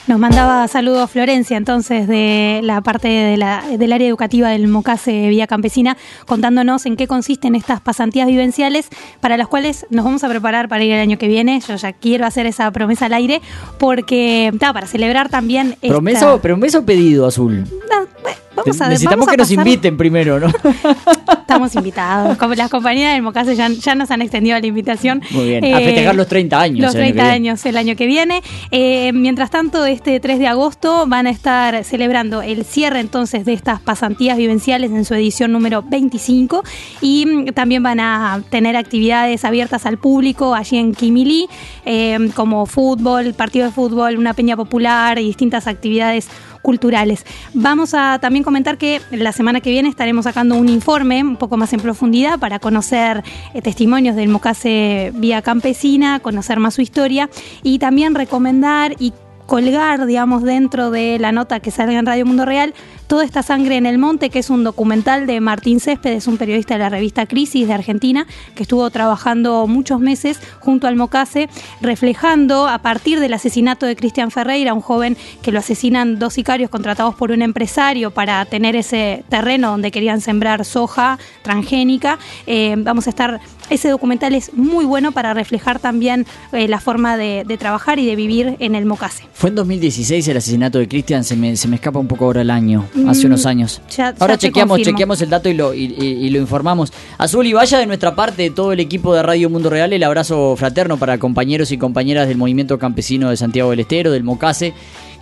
Nos mandaba saludos Florencia, entonces, de la parte de la- del área educativa del Mocase Vía Campesina, contándonos en qué consisten estas pasantías vivenciales para las cuales nos vamos a preparar para ir el año que viene. Yo ya quiero hacer esa promesa al aire, porque, ta, para celebrar también. esta- ¿Promesa, o- ¿Promesa o pedido, Azul? Vamos a- Necesitamos vamos a que nos inviten primero, ¿no? <laughs> Estamos invitados. Como las compañías del Mocase ya, ya nos han extendido la invitación. Muy bien. A Eh, festejar los 30 años. Los el año que 30 viene. años el año que viene. Eh, mientras tanto, este 3 de agosto van a estar celebrando el cierre entonces de estas pasantías vivenciales en su edición número 25 y mm, también van a tener actividades abiertas al público allí en Kimili, eh, como fútbol, partido de fútbol, una peña popular y distintas actividades culturales. Vamos a también comentar que la semana que viene estaremos sacando un informe un poco más en profundidad para conocer eh, testimonios del Mocase Vía Campesina, conocer más su historia y también recomendar y colgar, digamos, dentro de la nota que salga en Radio Mundo Real, Toda esta sangre en el monte, que es un documental de Martín Céspedes, un periodista de la revista Crisis de Argentina, que estuvo trabajando muchos meses junto al Mocase, reflejando a partir del asesinato de Cristian Ferreira, un joven que lo asesinan dos sicarios contratados por un empresario para tener ese terreno donde querían sembrar soja transgénica. Eh, vamos a estar ese documental es muy bueno para reflejar también eh, la forma de, de trabajar y de vivir en el Mocase. Fue en 2016 el asesinato de Cristian, se me, se me escapa un poco ahora el año, hace Mm, unos años. ya- ahora ya chequeamos, chequeamos el dato y lo, y, y- y lo informamos. Azul y vaya de nuestra parte, de todo el equipo de Radio Mundo Real, el abrazo fraterno para compañeros y compañeras del movimiento campesino de Santiago del Estero, del Mocase,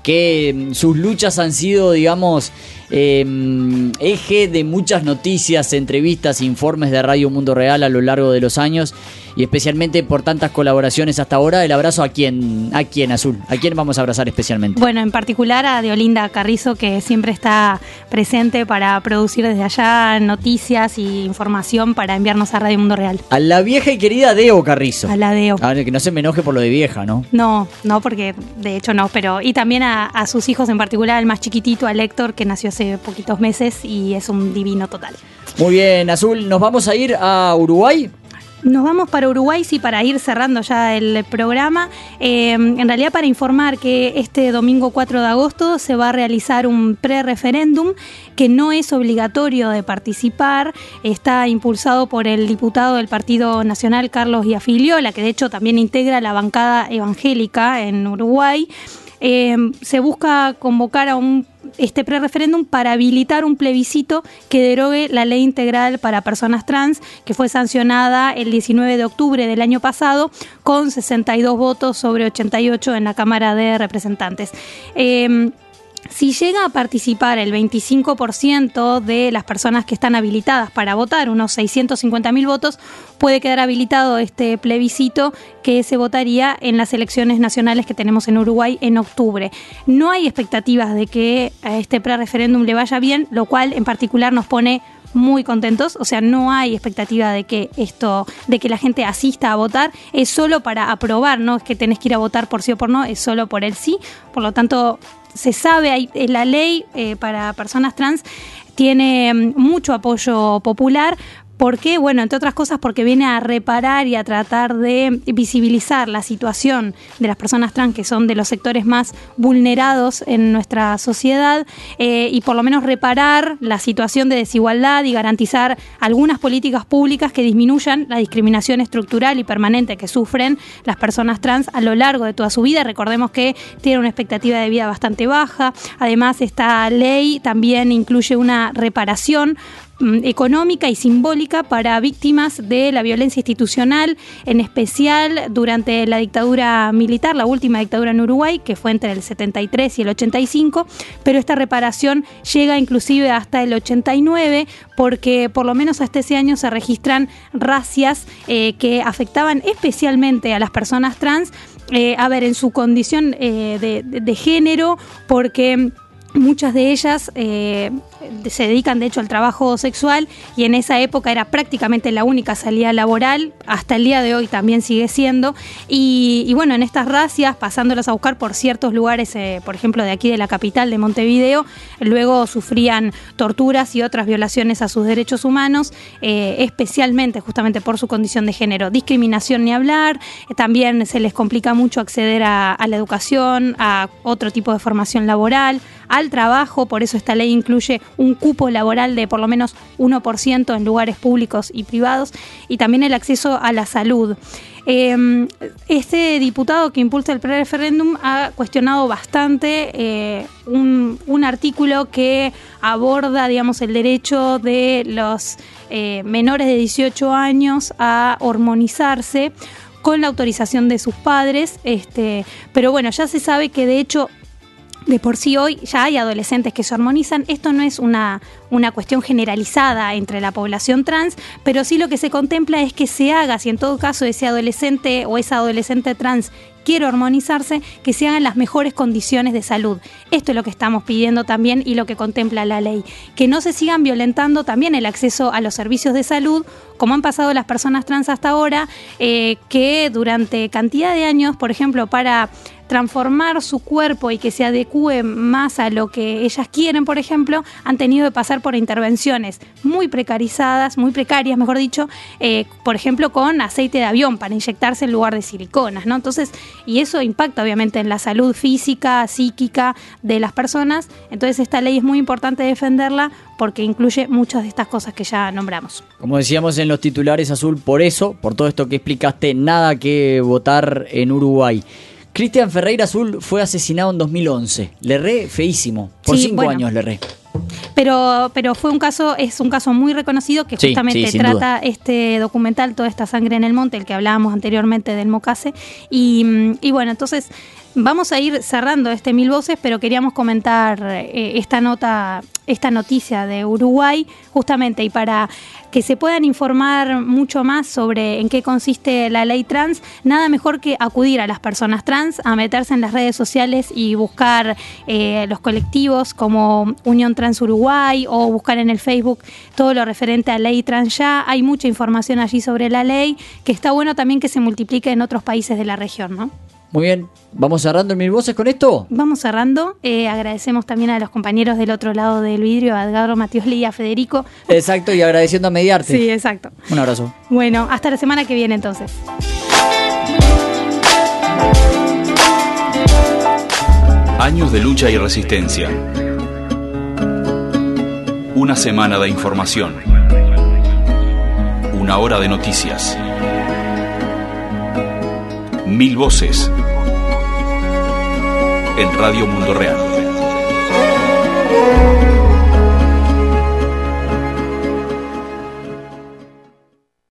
que mm, sus luchas han sido, digamos, mm, eje de muchas noticias, entrevistas, informes de Radio Mundo Real a lo largo de los años y especialmente por tantas colaboraciones hasta ahora. El abrazo a quien, a quien Azul, a quién vamos a abrazar especialmente. Bueno, en particular a Deolinda Carrizo, que siempre está presente para producir desde allá noticias y información para enviarnos a Radio Mundo Real. A la vieja y querida Deo Carrizo. A la Deo. A ver, que no se me enoje por lo de vieja, ¿no? No, no, porque de hecho no, pero y también a, a sus hijos en particular, el más chiquitito, a Héctor, que nació hace poquitos meses y es un divino total. Muy bien, Azul, nos vamos a ir a Uruguay. Nos vamos para Uruguay, sí, para ir cerrando ya el programa. Eh, en realidad, para informar que este domingo 4 de agosto se va a realizar un pre-referéndum que no es obligatorio de participar. Está impulsado por el diputado del Partido Nacional, Carlos Iafiliola, que de hecho también integra la bancada evangélica en Uruguay. Eh, se busca convocar a un este pre-referéndum para habilitar un plebiscito que derogue la ley integral para personas trans que fue sancionada el 19 de octubre del año pasado con 62 votos sobre 88 en la Cámara de Representantes. Eh, si llega a participar el 25% de las personas que están habilitadas para votar, unos 650 mil votos, puede quedar habilitado este plebiscito que se votaría en las elecciones nacionales que tenemos en Uruguay en octubre. No hay expectativas de que a este pre-referéndum le vaya bien, lo cual en particular nos pone muy contentos, o sea, no hay expectativa de que esto, de que la gente asista a votar, es solo para aprobar, no es que tenés que ir a votar por sí o por no, es solo por el sí, por lo tanto se sabe, hay, la ley eh, para personas trans tiene mm, mucho apoyo popular. ¿Por qué? Bueno, entre otras cosas porque viene a reparar y a tratar de visibilizar la situación de las personas trans que son de los sectores más vulnerados en nuestra sociedad eh, y por lo menos reparar la situación de desigualdad y garantizar algunas políticas públicas que disminuyan la discriminación estructural y permanente que sufren las personas trans a lo largo de toda su vida. Recordemos que tienen una expectativa de vida bastante baja. Además, esta ley también incluye una reparación económica y simbólica para víctimas de la violencia institucional, en especial durante la dictadura militar, la última dictadura en Uruguay, que fue entre el 73 y el 85, pero esta reparación llega inclusive hasta el 89, porque por lo menos hasta ese año se registran racias eh, que afectaban especialmente a las personas trans, eh, a ver, en su condición eh, de, género, porque muchas de ellas se dedican de hecho al trabajo sexual y en esa época era prácticamente la única salida laboral, hasta el día de hoy también sigue siendo. Y, bueno, en estas racias, pasándolas a buscar por ciertos lugares, eh, por ejemplo de aquí de la capital de Montevideo, luego sufrían torturas y otras violaciones a sus derechos humanos, eh, especialmente justamente por su condición de género. Discriminación ni hablar, también se les complica mucho acceder a la educación, a otro tipo de formación laboral, al trabajo, por eso esta ley incluye un cupo laboral de por lo menos 1% en lugares públicos y privados y también el acceso a la salud. Em, este diputado que impulsa el pre-referéndum ha cuestionado bastante eh, un, artículo que aborda, digamos, el derecho de los eh, menores de 18 años a hormonizarse con la autorización de sus padres, este, pero bueno, ya se sabe que de hecho de por sí hoy ya hay adolescentes que se hormonizan. Esto no es una, una cuestión generalizada entre la población trans, pero sí lo que se contempla es que se haga, si en todo caso ese adolescente o esa adolescente trans quiere hormonizarse, que se hagan las mejores condiciones de salud. Esto es lo que estamos pidiendo también y lo que contempla la ley. Que no se sigan violentando también el acceso a los servicios de salud, como han pasado las personas trans hasta ahora, eh, que durante cantidad de años, por ejemplo, para transformar su cuerpo y que se adecue más a lo que ellas quieren, por ejemplo, han tenido que pasar por intervenciones muy precarizadas, muy precarias, mejor dicho, eh, por ejemplo, con aceite de avión para inyectarse en lugar de siliconas, ¿no? Entonces, y eso impacta obviamente en la salud física, psíquica de las personas. Entonces, esta ley es muy importante defenderla porque incluye muchas de estas cosas que ya nombramos. Como decíamos en los titulares azul, por eso, por todo esto que explicaste, nada que votar en Uruguay. Cristian Ferreira Azul fue asesinado en 2011. Le re feísimo. Por cinco años le re. Pero, pero fue un caso, es un caso muy reconocido que justamente trata este documental, Toda esta sangre en el monte, el que hablábamos anteriormente del Mocase. Y, y bueno, entonces Vamos a ir cerrando este Mil Voces, pero queríamos comentar eh, esta nota, esta noticia de Uruguay, justamente, y para que se puedan informar mucho más sobre en qué consiste la ley trans, nada mejor que acudir a las personas trans, a meterse en las redes sociales y buscar eh, los colectivos como Unión Trans Uruguay o buscar en el Facebook todo lo referente a ley trans ya. Hay mucha información allí sobre la ley, que está bueno también que se multiplique en otros países de la región, ¿no? Muy bien, ¿vamos cerrando en mil voces con esto? Vamos cerrando. Eh, agradecemos también a los compañeros del otro lado del vidrio, a Edgardo Matiosli y a Federico. Exacto, y agradeciendo a Mediarte. Sí, exacto. Un abrazo. Bueno, hasta la semana que viene entonces. Años de lucha y resistencia. Una semana de información. Una hora de noticias. Mil voces en Radio Mundo Real.